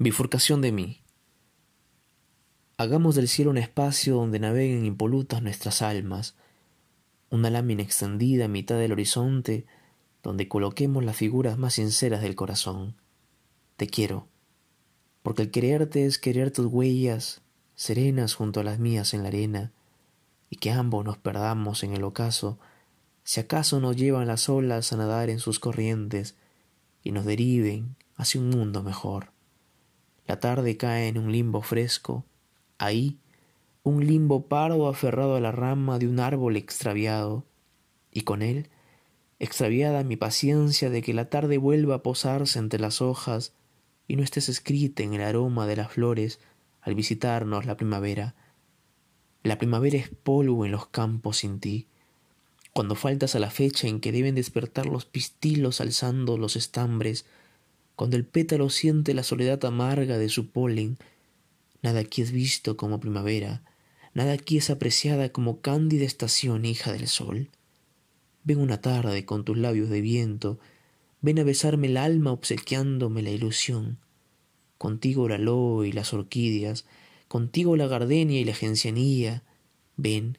Bifurcación de mí. Hagamos del cielo un espacio donde naveguen impolutas nuestras almas, una lámina extendida a mitad del horizonte donde coloquemos las figuras más sinceras del corazón. Te quiero, porque el quererte es querer tus huellas serenas junto a las mías en la arena, y que ambos nos perdamos en el ocaso, si acaso nos llevan las olas a nadar en sus corrientes y nos deriven hacia un mundo mejor. La tarde cae en un limbo fresco, ahí un limbo pardo aferrado a la rama de un árbol extraviado, y con él extraviada mi paciencia de que la tarde vuelva a posarse entre las hojas y no estés escrita en el aroma de las flores al visitarnos la primavera. La primavera es polvo en los campos sin ti, cuando faltas a la fecha en que deben despertar los pistilos alzando los estambres, cuando el pétalo siente la soledad amarga de su polen, nada aquí es visto como primavera, nada aquí es apreciada como cándida estación hija del sol. Ven una tarde con tus labios de viento, ven a besarme el alma obsequiándome la ilusión. Contigo el aloe y las orquídeas, contigo la gardenia y la gencianía, ven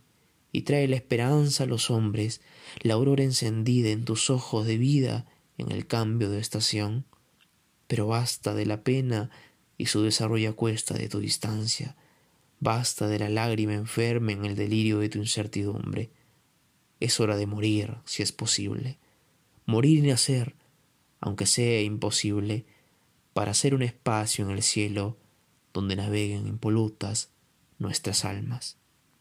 y trae la esperanza a los hombres, la aurora encendida en tus ojos de vida en el cambio de estación pero basta de la pena y su desarrollo a cuesta de tu distancia, basta de la lágrima enferma en el delirio de tu incertidumbre. Es hora de morir, si es posible, morir y nacer, aunque sea imposible, para hacer un espacio en el cielo donde naveguen impolutas nuestras almas.